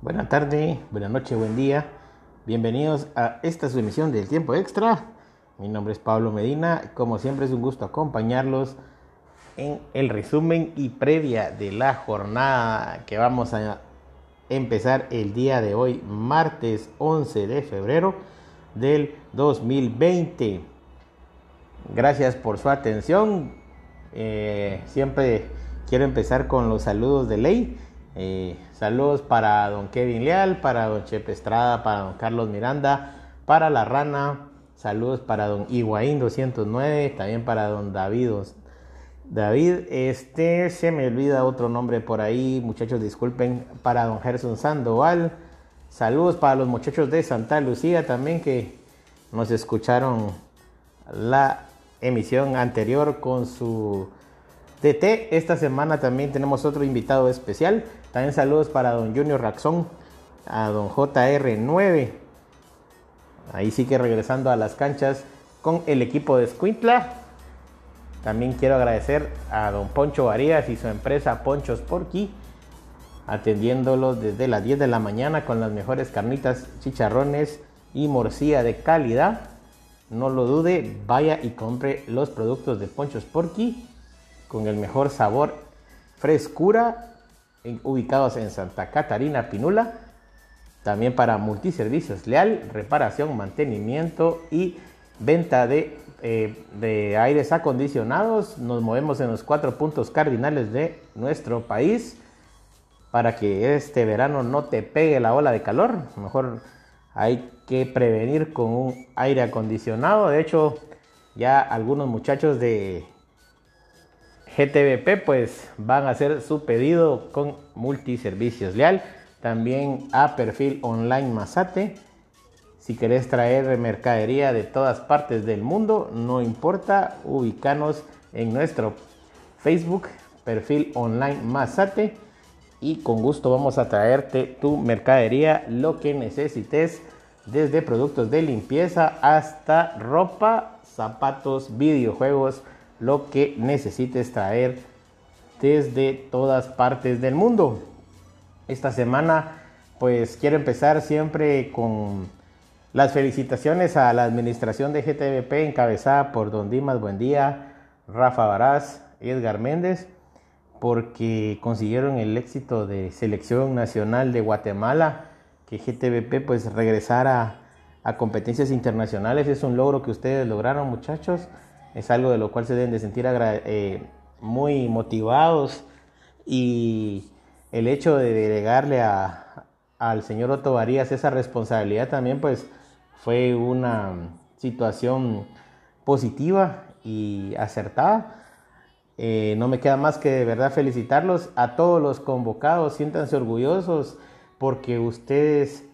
Buenas tardes, buenas noches, buen día. Bienvenidos a esta emisión del Tiempo Extra. Mi nombre es Pablo Medina. Como siempre es un gusto acompañarlos en el resumen y previa de la jornada que vamos a empezar el día de hoy, martes 11 de febrero del 2020. Gracias por su atención. Eh, siempre quiero empezar con los saludos de ley. Eh, saludos para don Kevin Leal, para don Chepe Estrada, para don Carlos Miranda, para la Rana. Saludos para don Higuaín 209, también para don David. David, este se me olvida otro nombre por ahí, muchachos disculpen, para don Gerson Sandoval. Saludos para los muchachos de Santa Lucía también que nos escucharon la emisión anterior con su TT. Esta semana también tenemos otro invitado especial. También saludos para don Junior Raxón, a don JR9. Ahí sí que regresando a las canchas con el equipo de Squintla. También quiero agradecer a don Poncho Varías y su empresa Ponchos Porky, atendiéndolos desde las 10 de la mañana con las mejores carnitas, chicharrones y morcilla de calidad. No lo dude, vaya y compre los productos de Ponchos Porky con el mejor sabor, frescura, ubicados en Santa Catarina Pinula. También para multiservicios leal, reparación, mantenimiento y venta de, eh, de aires acondicionados. Nos movemos en los cuatro puntos cardinales de nuestro país para que este verano no te pegue la ola de calor. Mejor hay que prevenir con un aire acondicionado. De hecho, ya algunos muchachos de GTVP pues van a hacer su pedido con multiservicios leal. También a perfil online Masate. Si querés traer mercadería de todas partes del mundo, no importa, ubicanos en nuestro Facebook, perfil online Masate. Y con gusto vamos a traerte tu mercadería, lo que necesites, desde productos de limpieza hasta ropa, zapatos, videojuegos, lo que necesites traer desde todas partes del mundo. Esta semana pues quiero empezar siempre con las felicitaciones a la administración de GTVP encabezada por Don Dimas Buendía, Rafa Baraz, Edgar Méndez, porque consiguieron el éxito de selección nacional de Guatemala, que GTVP pues regresara a competencias internacionales. Es un logro que ustedes lograron muchachos es algo de lo cual se deben de sentir eh, muy motivados y el hecho de delegarle a, al señor Otto Varías esa responsabilidad también pues fue una situación positiva y acertada. Eh, no me queda más que de verdad felicitarlos a todos los convocados, siéntanse orgullosos porque ustedes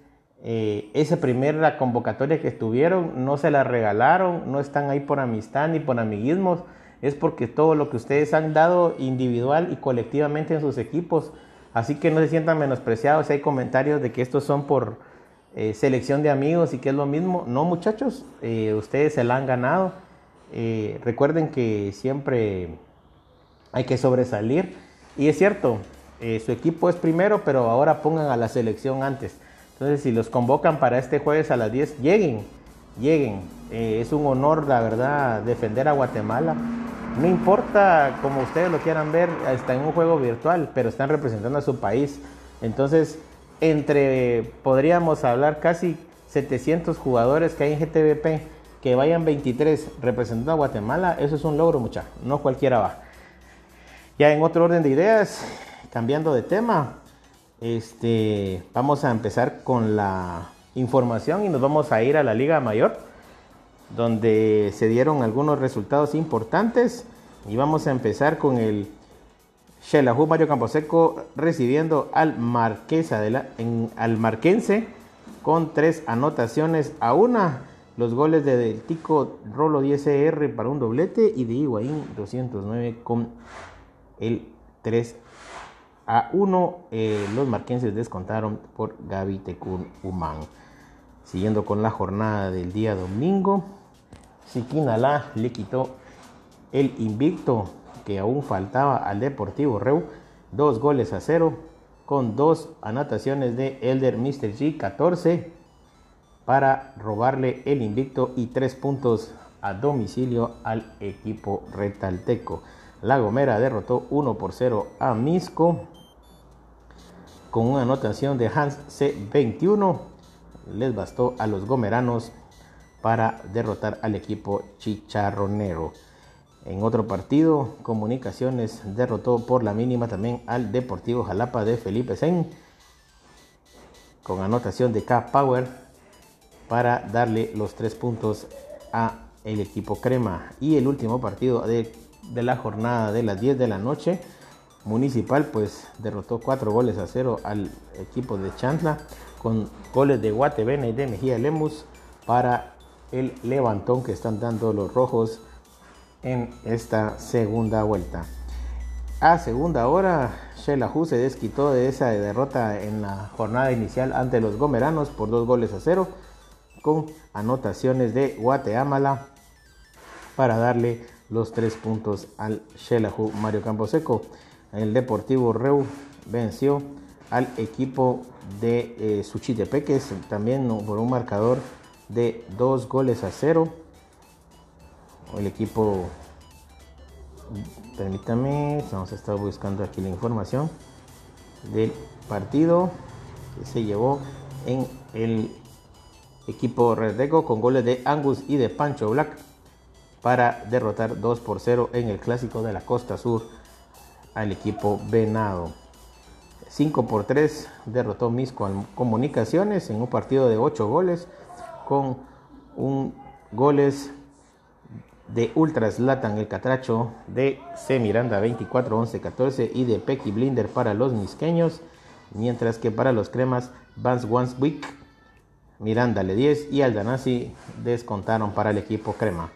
eh, esa primera convocatoria que estuvieron no se la regalaron, no están ahí por amistad ni por amiguismos, es porque todo lo que ustedes han dado individual y colectivamente en sus equipos, así que no se sientan menospreciados, hay comentarios de que estos son por eh, selección de amigos y que es lo mismo, no muchachos, eh, ustedes se la han ganado, recuerden que siempre hay que sobresalir. Y es cierto, su equipo es primero, pero ahora pongan a la selección antes. Entonces, si los convocan para este jueves a las 10, lleguen, lleguen. Eh, es un honor, la verdad, defender a Guatemala. No importa como ustedes lo quieran ver, está en un juego virtual, pero están representando a su país. Entonces, entre, podríamos hablar casi 700 jugadores que hay en GTVP, que vayan 23 representando a Guatemala, eso es un logro, mucha. No cualquiera va. Ya en otro orden de ideas, cambiando de tema, este, vamos a empezar con la información y nos vamos a ir a la Liga Mayor, donde se dieron algunos resultados importantes. Y vamos a empezar con el Xelajú Mario Camposeco recibiendo al Marquense con tres anotaciones a una. Los goles de Del Tico Rolo 10R para un doblete y de Higuaín 209 con el 3 a 1 eh, los marquenses descontaron por Gaby Tecún Humán. Siguiendo con la jornada del día domingo, Siquinalá le quitó el invicto que aún faltaba al Deportivo Reu, dos goles a cero. con dos anotaciones de Elder Mr. G 14 para robarle el invicto y tres puntos a domicilio al equipo retalteco. La Gomera derrotó 1 por 0 a Misco con una anotación de Hans C21. Les bastó a los gomeranos para derrotar al equipo chicharronero. En otro partido, Comunicaciones derrotó por la mínima también al Deportivo Jalapa de Felipe Sen con anotación de K Power para darle los tres puntos a el equipo Crema. Y el último partido de, de la jornada de las 10 de la noche, Municipal pues derrotó cuatro goles a cero al equipo de Chantla con goles de Guatebena y de Mejía Lemus para el levantón que están dando los rojos en esta segunda vuelta. A segunda hora, Shelahu se desquitó de esa derrota en la jornada inicial ante los Gomeranos por dos goles a cero, con anotaciones de Guateamala para darle los tres puntos al Shelahu Mario Camposeco. El Deportivo Reu venció al equipo de eh, también por un marcador de dos goles a cero. El equipo, permítame, vamos a buscando aquí la información del partido que se llevó en el equipo Redeco con goles de Angus y de Pancho Black para derrotar 2 por 0 en el clásico de la Costa Sur al equipo Venado. 5 por 3 derrotó Misco Comunicaciones en un partido de 8 goles con un goles de Ultras Latan el Catracho, de C Miranda 24 11 14 y de Pecky Blinder para los misqueños, mientras que para los cremas Vance Wanswick, Miranda le 10 y Aldanasi descontaron para el equipo crema.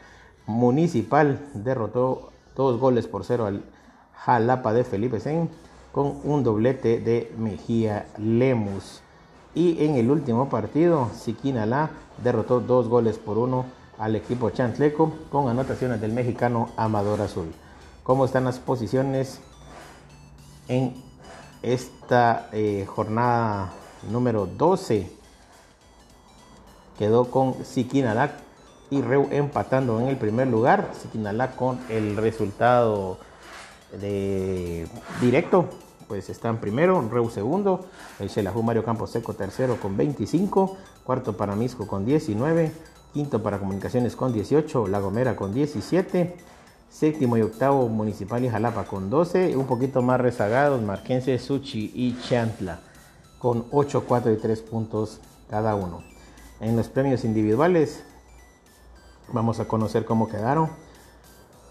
Municipal derrotó dos goles por cero al Jalapa de Felipe Sen con un doblete de Mejía Lemus. Y en el último partido, Siquinalá derrotó dos goles por uno al equipo Chantleco con anotaciones del mexicano Amador Azul. ¿Cómo están las posiciones en esta eh, jornada número 12? Quedó con Siquinalac y Reu empatando en el primer lugar. Siquinalac con el resultado de directo, pues están primero, Reu segundo, el Xelajú Mario Campos Seco tercero con 25, cuarto para Misco con 19, quinto para Comunicaciones con 18, La Gomera con 17, séptimo y octavo Municipal y Jalapa con 12, un poquito más rezagados Marquense, Suchi y Chantla con 8, 4 y 3 puntos cada uno. En los premios individuales vamos a conocer cómo quedaron.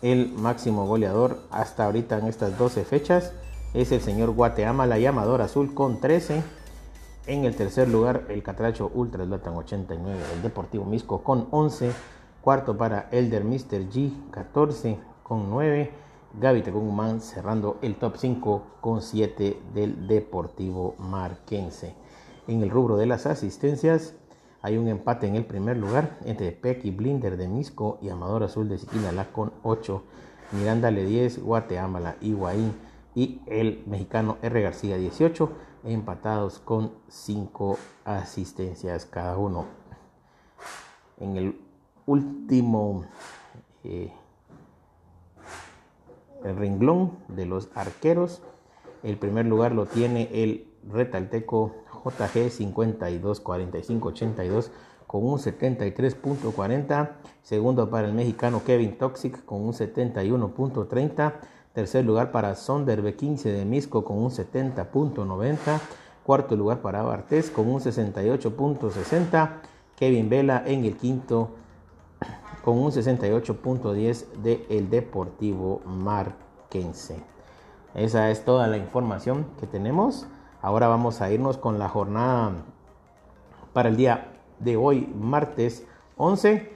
El máximo goleador hasta ahorita en estas 12 fechas es el señor Guateama, la llamadora azul con 13. En el tercer lugar, el Catracho Ultra Latan 89, el Deportivo Misco con 11. Cuarto para Elder Mr. G 14 con 9. Gaby Tecumán cerrando el top 5 con 7 del Deportivo Marquense. En el rubro de las asistencias hay un empate en el primer lugar entre Pecky Blinder de Misco y Amador Azul de Siquinala con 8. Miranda Le 10, Guateámala, Higuaín y el mexicano R. García 18 empatados con 5 asistencias cada uno. En el último eh, el renglón de los arqueros, el primer lugar lo tiene el retalteco JG 52 45 82 con un 73.40. Segundo para el mexicano Kevin Toxic con un 71.30. Tercer lugar para Sonderbe 15 de Misco con un 70.90. Cuarto lugar para Bartés con un 68.60. Kevin Vela en el quinto con un 68.10 de el Deportivo Marquense. Esa es toda la información que tenemos. Ahora vamos a irnos con la jornada para el día de hoy, martes 11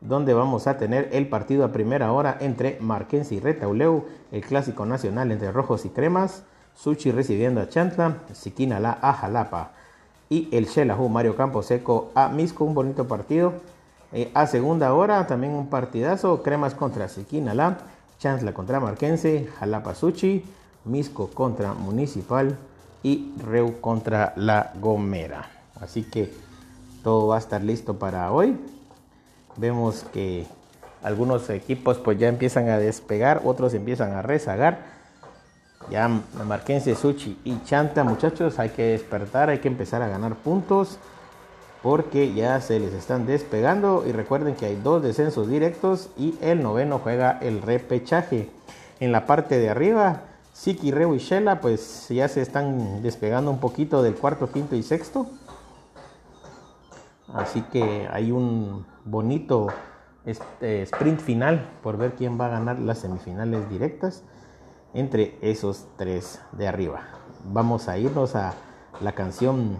donde vamos a tener el partido a primera hora entre Marquense y Retauleu, el clásico nacional entre rojos y cremas, Suchi recibiendo a Chantla, Siquinala a Jalapa y el Shelahu Mario Camposeco a Misco, un bonito partido. Eh, a segunda hora también un partidazo, cremas contra Siquinala, Chantla contra Marquense, Jalapa Suchi, Misco contra Municipal, y Reu contra La Gomera. Así que todo va a estar listo para hoy. Vemos que algunos equipos pues ya empiezan a despegar, otros empiezan a rezagar. Ya Marquense, Suchi y Chanta, muchachos, hay que despertar, hay que empezar a ganar puntos porque ya se les están despegando y recuerden que hay dos descensos directos y el noveno juega el repechaje. En la parte de arriba, Siki, Reu y Shela pues ya se están despegando un poquito del cuarto, quinto y sexto. Así que hay un bonito este, sprint final por ver quién va a ganar las semifinales directas entre esos tres de arriba. Vamos a irnos a la canción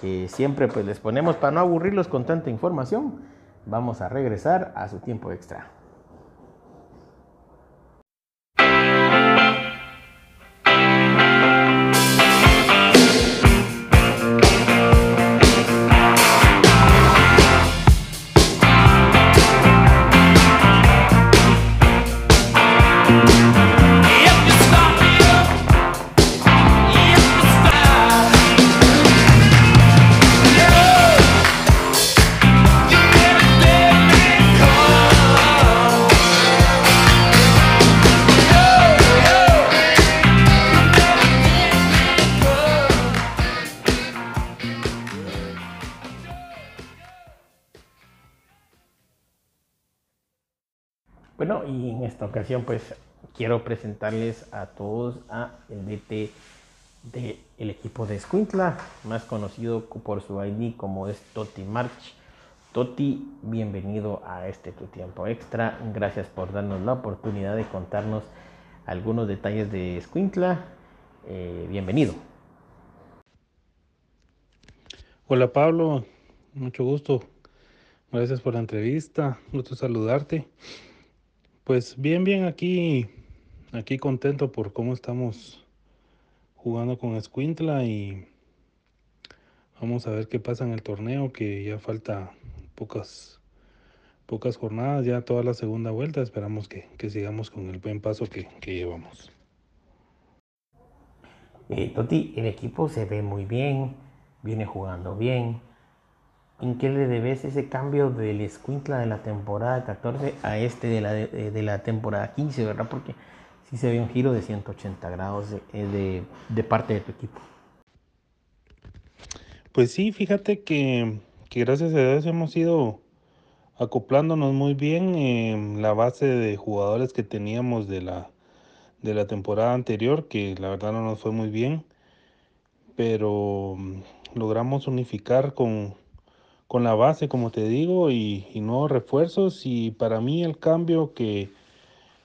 que siempre pues les ponemos para no aburrirlos con tanta información. Vamos a regresar a su tiempo extra. Esta ocasión pues quiero presentarles a todos a el DT del equipo de Escuintla, más conocido por su ID como es Toti March. Toti, bienvenido a este tu tiempo extra. Gracias por darnos la oportunidad de contarnos algunos detalles de Escuintla. Eh, bienvenido. Hola Pablo, mucho gusto. Gracias por la entrevista. Gusto saludarte. Pues bien, bien, aquí, aquí contento por cómo estamos jugando con Escuintla y vamos a ver qué pasa en el torneo, que ya falta pocas, pocas jornadas, ya toda la segunda vuelta, esperamos que, sigamos con el buen paso que, llevamos. Eh, Toti, el equipo se ve muy bien, viene jugando bien, ¿En qué le debes ese cambio del Escuintla de la temporada 14 a este de la, de, la temporada 15, verdad? Porque sí se ve un giro de 180 grados de, de, parte de tu equipo. Pues sí, fíjate que, que gracias a Dios hemos ido acoplándonos muy bien en la base de jugadores que teníamos de la, de la temporada anterior, que la verdad no nos fue muy bien, pero mm, logramos unificar con, con la base, como te digo, y, nuevos refuerzos. Y para mí el cambio que,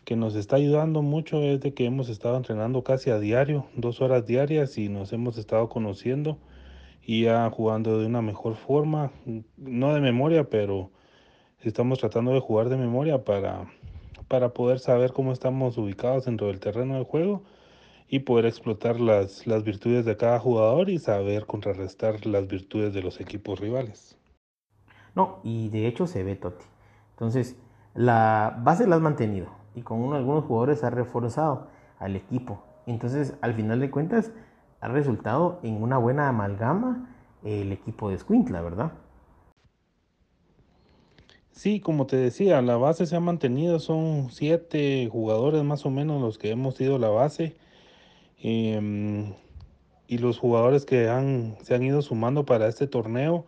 que nos está ayudando mucho es de que hemos estado entrenando casi a diario, dos horas diarias, y nos hemos estado conociendo y ya jugando de una mejor forma, no de memoria, pero estamos tratando de jugar de memoria para, para poder saber cómo estamos ubicados dentro del terreno de juego y poder explotar las, las virtudes de cada jugador y saber contrarrestar las virtudes de los equipos rivales. No, y de hecho se ve Totti. Entonces, la base la has mantenido y con algunos jugadores ha reforzado al equipo. Entonces, al final de cuentas, ha resultado en una buena amalgama el equipo de Squintla, ¿verdad? Sí, como te decía, la base se ha mantenido, son siete jugadores más o menos los que hemos sido la base. Em, y los jugadores que se han ido sumando para este torneo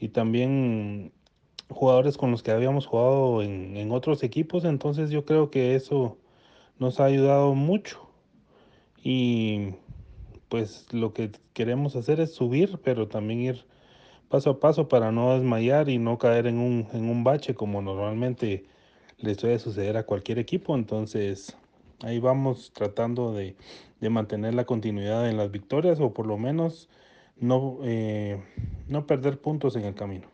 y también jugadores con los que habíamos jugado en, otros equipos, entonces yo creo que eso nos ha ayudado mucho. Y pues lo que queremos hacer es subir, pero también ir paso a paso para no desmayar y no caer en un, en un bache como normalmente le suele suceder a cualquier equipo, entonces ahí vamos tratando de, de mantener la continuidad en las victorias o por lo menos no, eh, no perder puntos en el camino.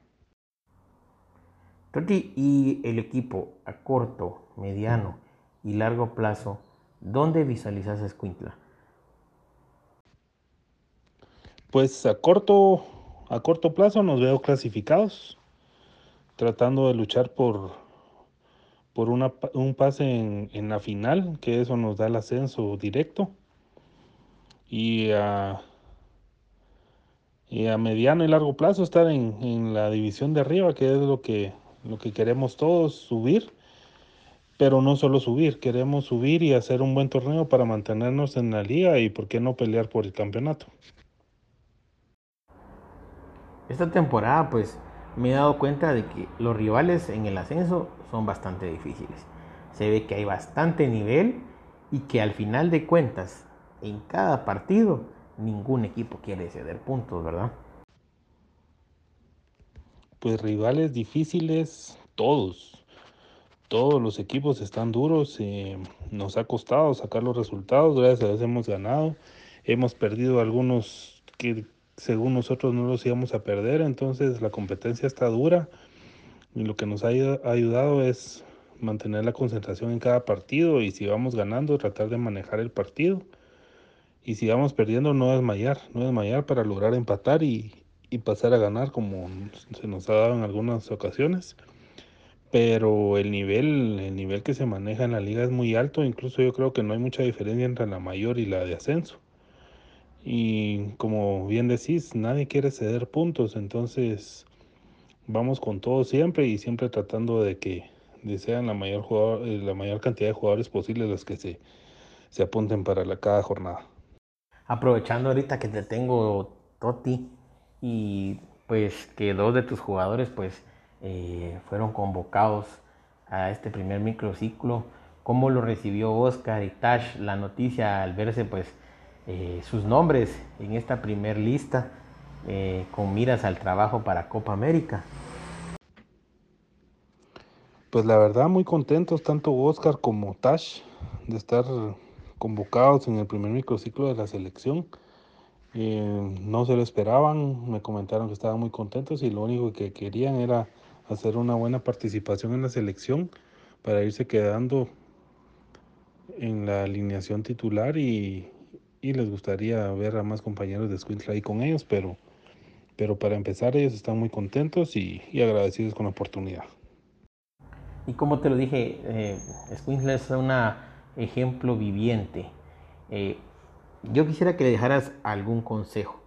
Toti, y el equipo a corto, mediano y largo plazo, ¿dónde visualizas a Escuintla? Pues a corto, a corto plazo nos veo clasificados, tratando de luchar por, por una, un pase en, en, la final, que eso nos da el ascenso directo. Y a y a mediano y largo plazo estar en, en, la división de arriba, que es lo que, lo que queremos todos, subir. Pero no solo subir, queremos subir y hacer un buen torneo para mantenernos en la liga y por qué no pelear por el campeonato. Esta temporada pues me he dado cuenta de que los rivales en el ascenso son bastante difíciles. Se ve que hay bastante nivel y que al final de cuentas en cada partido ningún equipo quiere ceder puntos, ¿verdad? Pues rivales difíciles, todos. Todos los equipos están duros. Nos ha costado sacar los resultados. Gracias a Dios hemos ganado. Hemos perdido algunos que según nosotros no los íbamos a perder. Entonces la competencia está dura. Y lo que nos ha ayudado es mantener la concentración en cada partido. Y si vamos ganando, tratar de manejar el partido y si vamos perdiendo no desmayar, no desmayar para lograr empatar y, pasar a ganar como se nos ha dado en algunas ocasiones. Pero el nivel, el nivel que se maneja en la liga es muy alto, incluso yo creo que no hay mucha diferencia entre la mayor y la de ascenso. Y como bien decís, nadie quiere ceder puntos, entonces vamos con todo siempre y siempre tratando de que sean la mayor, jugador, eh, la mayor cantidad de jugadores posibles los que se, se apunten para la, cada jornada aprovechando ahorita que te tengo Toti y pues que dos de tus jugadores pues eh, fueron convocados a este primer microciclo, ¿cómo lo recibió Oscar y Tash la noticia al verse pues eh, sus nombres en esta primer lista eh, con miras al trabajo para Copa América? Pues la verdad muy contentos tanto Oscar como Tash de estar convocados en el primer microciclo de la selección. Eh, no se lo esperaban, me comentaron que estaban muy contentos y lo único que querían era hacer una buena participación en la selección para irse quedando en la alineación titular y, les gustaría ver a más compañeros de Squintla ahí con ellos, pero, pero para empezar ellos están muy contentos y, agradecidos con la oportunidad. Y como te lo dije, eh, es una ejemplo viviente. Eh, yo quisiera que le dejaras algún consejo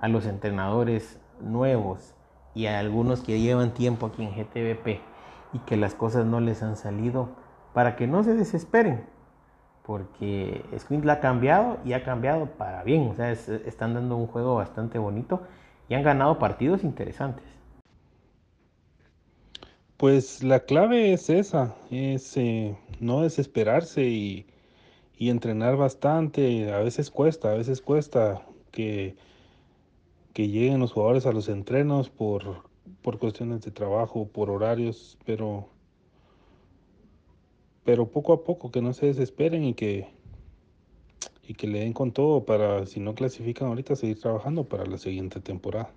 a los entrenadores nuevos y a algunos que llevan tiempo aquí en GTVP y que las cosas no les han salido para que no se desesperen porque Squint ha cambiado y ha cambiado para bien, o sea, están dando un juego bastante bonito y han ganado partidos interesantes. Pues la clave es esa, es eh, no desesperarse y, entrenar bastante. A veces cuesta, a veces cuesta que, que lleguen los jugadores a los entrenos por, por cuestiones de trabajo, por horarios, pero, pero poco a poco que no se desesperen y que, y que le den con todo para, si no clasifican ahorita, seguir trabajando para la siguiente temporada.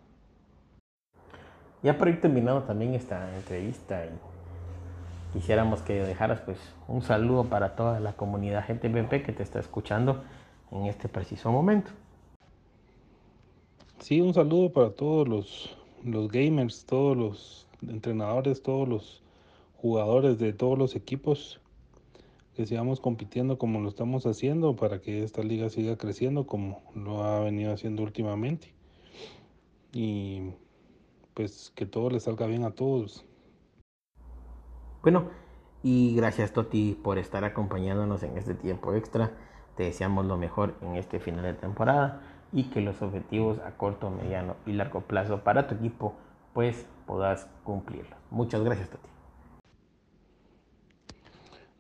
Ya por ir terminando también esta entrevista y quisiéramos que dejaras pues un saludo para toda la comunidad GTPP que te está escuchando en este preciso momento. Sí, un saludo para todos los, los gamers, todos los entrenadores, todos los jugadores de todos los equipos que sigamos compitiendo como lo estamos haciendo para que esta liga siga creciendo como lo ha venido haciendo últimamente. Y pues que todo le salga bien a todos. Bueno, y gracias Toti por estar acompañándonos en este tiempo extra. Te deseamos lo mejor en este final de temporada y que los objetivos a corto, mediano y largo plazo para tu equipo pues puedas cumplirlos. Muchas gracias Toti.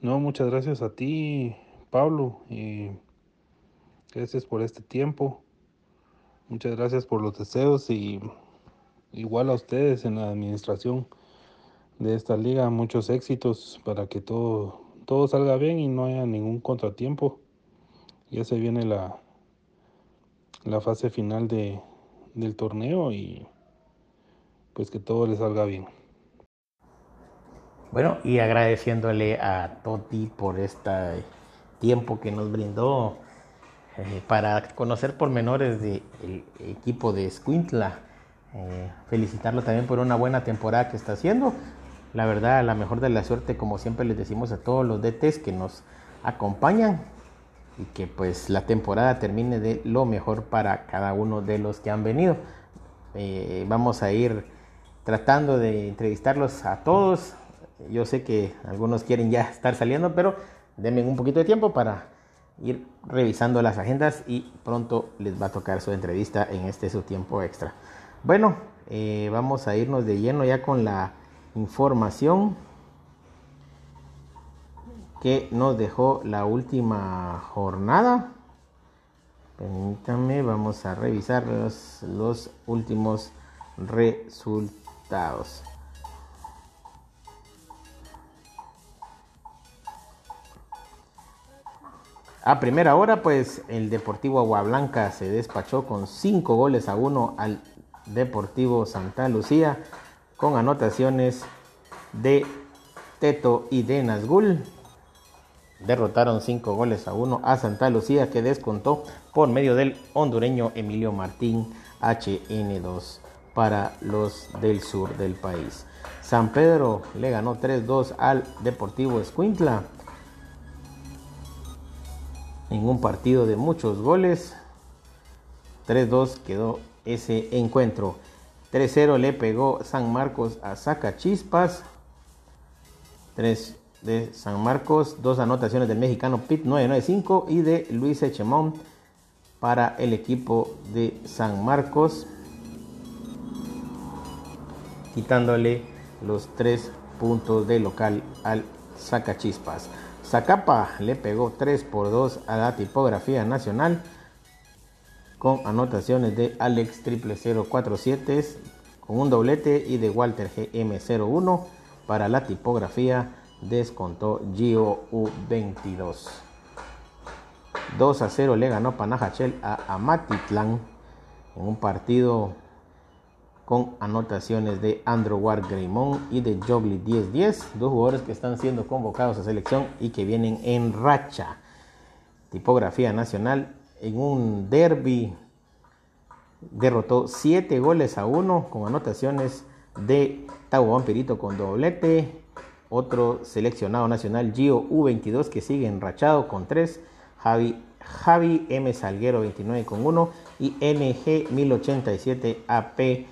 No, muchas gracias a ti, Pablo, y gracias por este tiempo. Muchas gracias por los deseos y igual a ustedes en la administración de esta liga, muchos éxitos para que todo, todo salga bien y no haya ningún contratiempo. Ya se viene la, la fase final de, del torneo y pues que todo le salga bien. Bueno, y agradeciéndole a Toti por este tiempo que nos brindó eh, para conocer pormenores del equipo de Squintla felicitarlo también por una buena temporada que está haciendo. La verdad, la mejor de la suerte, como siempre les decimos a todos los DTs que nos acompañan. y que pues la temporada termine de lo mejor para cada uno de los que han venido. Eh, vamos a ir tratando de entrevistarlos a todos. Yo sé que algunos quieren ya estar saliendo, pero denme un poquito de tiempo para ir revisando las agendas y pronto les va a tocar su entrevista en este su tiempo extra. Bueno, eh, vamos a irnos de lleno ya con la información que nos dejó la última jornada. Permítanme, vamos a revisar los, últimos resultados. A primera hora, pues el Deportivo Aguablanca se despachó con 5 goles a 1 al Deportivo Santa Lucía, con anotaciones de Teto y de Nazgul. Derrotaron 5 goles a 1 a Santa Lucía, que descontó por medio del hondureño Emilio Martín HN2 para los del sur del país. San Pedro le ganó 3-2 al Deportivo Escuintla en un partido de muchos goles. 3-2 quedó ese encuentro. 3-0 le pegó San Marcos a Zacachispas. 3 de San Marcos, dos anotaciones del mexicano Pit 995 y de Luis Echemón para el equipo de San Marcos, quitándole los tres puntos de local al Zacachispas. Zacapa le pegó 3 por 2 a la tipografía nacional con anotaciones de Alex 0047 con un doblete y de Walter GM01 para la tipografía descontó Gio U22. 2 a 0 le ganó Panajachel a Amatitlán en un partido con anotaciones de Andrew Ward Greymon y de Jogli 10-10, dos jugadores que están siendo convocados a selección y que vienen en racha. Tipografía nacional en un derby derrotó 7 goles a 1 con anotaciones de Tau Vampirito con doblete, otro seleccionado nacional Gio U22 que sigue enrachado con 3, Javi, Javi M. Salguero 29 con 1 y NG 1087 AP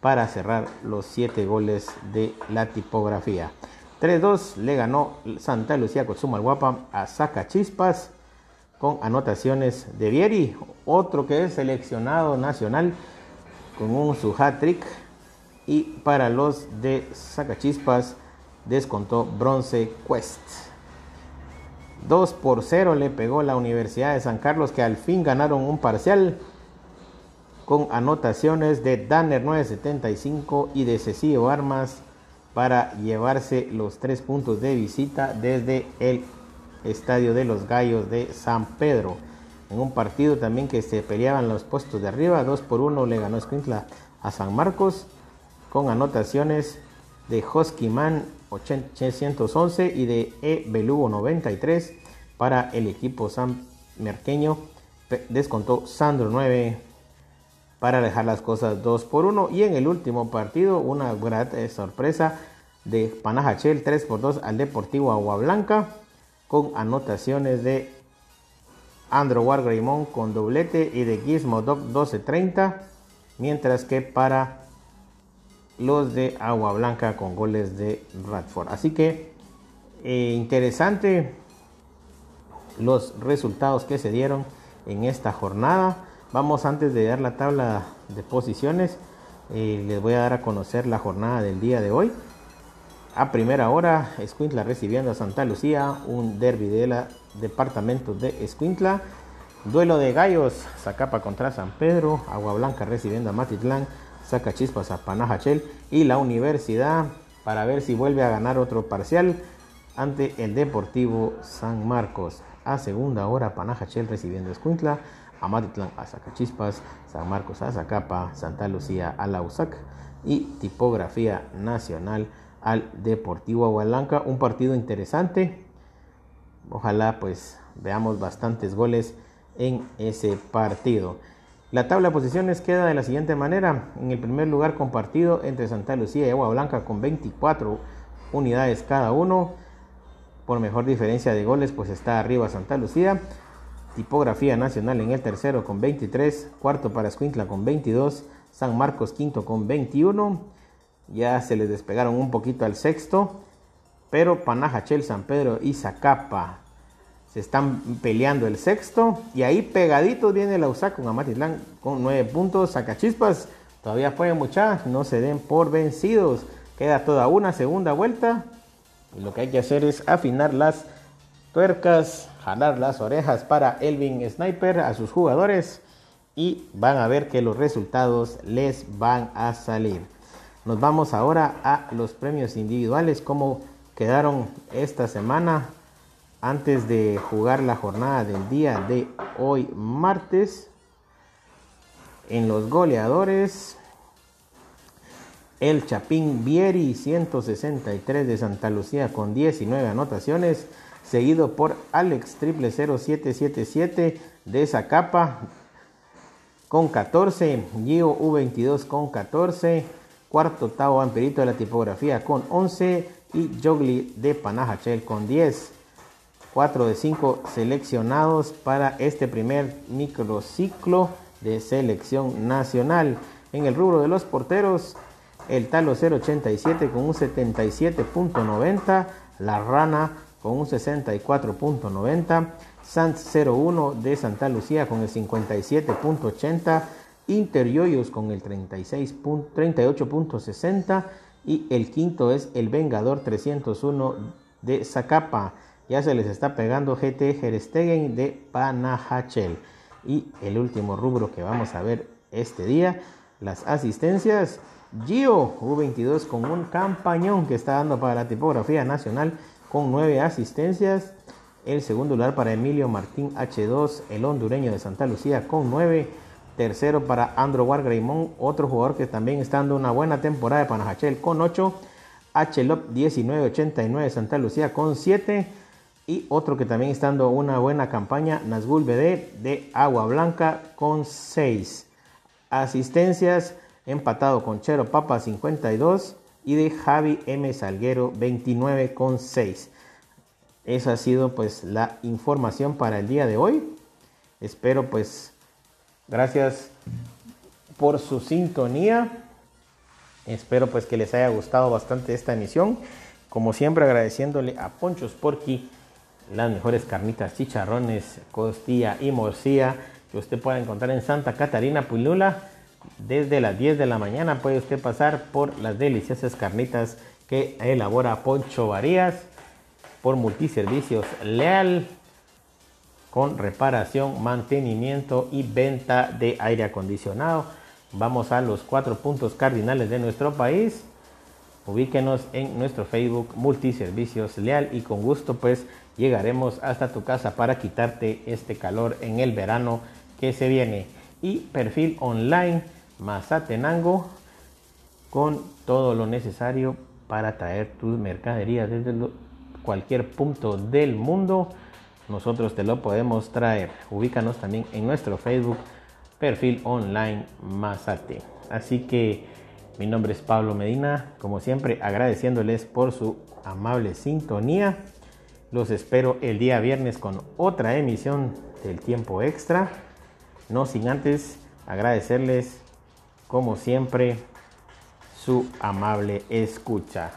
para cerrar los 7 goles de la tipografía. 3-2 le ganó Santa Lucía Guapa a Chispas con anotaciones de Vieri, otro que es seleccionado nacional con un su hat trick y para los de Chispas descontó Bronce Quest. 2 por 0 le pegó la Universidad de San Carlos que al fin ganaron un parcial con anotaciones de Danner 975 y de Cecilio Armas para llevarse los tres puntos de visita desde el Estadio de los Gallos de San Pedro. En un partido también que se peleaban los puestos de arriba, 2 por 1 le ganó Escuintla a San Marcos con anotaciones de Hoskyman 811 y de E. Belugo 93 para el equipo san merqueño. Descontó Sandro 9 para dejar las cosas 2 por 1. Y en el último partido, una gran eh, sorpresa de Panajachel 3 por 2 al Deportivo Agua Blanca, con anotaciones de Andrew Wargreymon con doblete y de Gizmo Doc 12-30, mientras que para los de Agua Blanca con goles de Radford. Así que eh, interesante los resultados que se dieron en esta jornada. Vamos antes de dar la tabla de posiciones, eh, les voy a dar a conocer la jornada del día de hoy. A primera hora, Escuintla recibiendo a Santa Lucía, un derby de la departamento de Escuintla. Duelo de gallos, Zacapa contra San Pedro, Agua Blanca recibiendo a Matitlán, saca chispas a Panajachel y la Universidad para ver si vuelve a ganar otro parcial ante el Deportivo San Marcos. A segunda hora, Panajachel recibiendo a Escuintla, Amatitlán a Zacachispas, San Marcos a Zacapa, Santa Lucía a Lausac y Tipografía Nacional al Deportivo Agualanca. Un partido interesante. Ojalá pues veamos bastantes goles en ese partido. La tabla de posiciones queda de la siguiente manera. En el primer lugar compartido entre Santa Lucía y Agua Blanca con 24 unidades cada uno. Por mejor diferencia de goles pues está arriba Santa Lucía Tipografía Nacional en el tercero con 23, cuarto para Escuintla con 22, San Marcos quinto con 21, ya se les despegaron un poquito al sexto, pero Panajachel, San Pedro y Zacapa se están peleando el sexto. Y ahí pegaditos viene la USA con Amatitlán con 9 puntos, Sacachispas todavía pueden muchas, no se den por vencidos, queda toda una segunda vuelta. Y lo que hay que hacer es afinar las tuercas, jalar las orejas para Elvin Sniper a sus jugadores y van a ver que los resultados les van a salir. Nos vamos ahora a los premios individuales, como quedaron esta semana antes de jugar la jornada del día de hoy martes. En los goleadores, el Chapín Vieri 163 de Santa Lucía con 19 anotaciones seguido por Alex 00777 de Zacapa con 14, Gio U22 con 14, cuarto Tao Amperito de la tipografía con 11 y Jogli de Panajachel con 10. 4 de 5 seleccionados para este primer microciclo de selección nacional. En el rubro de los porteros, el Talo 087 con un 77.90, la Rana con un 64.90, Sanz 01 de Santa Lucía con el 57.80, Interyoyos con el 38.60 y el quinto es el Vengador 301 de Zacapa. Ya se les está pegando GT Gerstegen de Panajachel. Y el último rubro que vamos a ver este día, las asistencias. Gio U22 con un campañón que está dando para la tipografía nacional con nueve asistencias. El segundo lugar para Emilio Martín H2, el hondureño de Santa Lucía, con nueve. Tercero para Andro Wargreymon, otro jugador que también está dando una buena temporada de Panajachel, con 8. H-Lop 1989 de Santa Lucía, con 7. Y otro que también está dando una buena campaña, Nazgul BD de Agua Blanca, con 6 asistencias. Empatado con Chero Papa 52 y de Javi M. Salguero 29 con 6. Esa ha sido pues la información para el día de hoy. Espero pues gracias por su sintonía. Espero pues que les haya gustado bastante esta emisión. Como siempre agradeciéndole a Poncho Sporky las mejores carnitas, chicharrones, costilla y morcilla que usted pueda encontrar en Santa Catarina Pulula desde las 10 de la mañana puede usted pasar por las deliciosas carnitas que elabora Poncho Varías por multiservicios Leal con reparación, mantenimiento y venta de aire acondicionado. Vamos a los cuatro puntos cardinales de nuestro país. Ubíquenos en nuestro Facebook Multiservicios Leal y con gusto pues llegaremos hasta tu casa para quitarte este calor en el verano que se viene y perfil online Mazatenango con todo lo necesario para traer tus mercaderías desde cualquier punto del mundo. Nosotros te lo podemos traer. Ubícanos también en nuestro Facebook perfil online Mazate. Así que mi nombre es Pablo Medina, como siempre agradeciéndoles por su amable sintonía. Los espero el día viernes con otra emisión del tiempo extra. No sin antes agradecerles, como siempre, su amable escucha.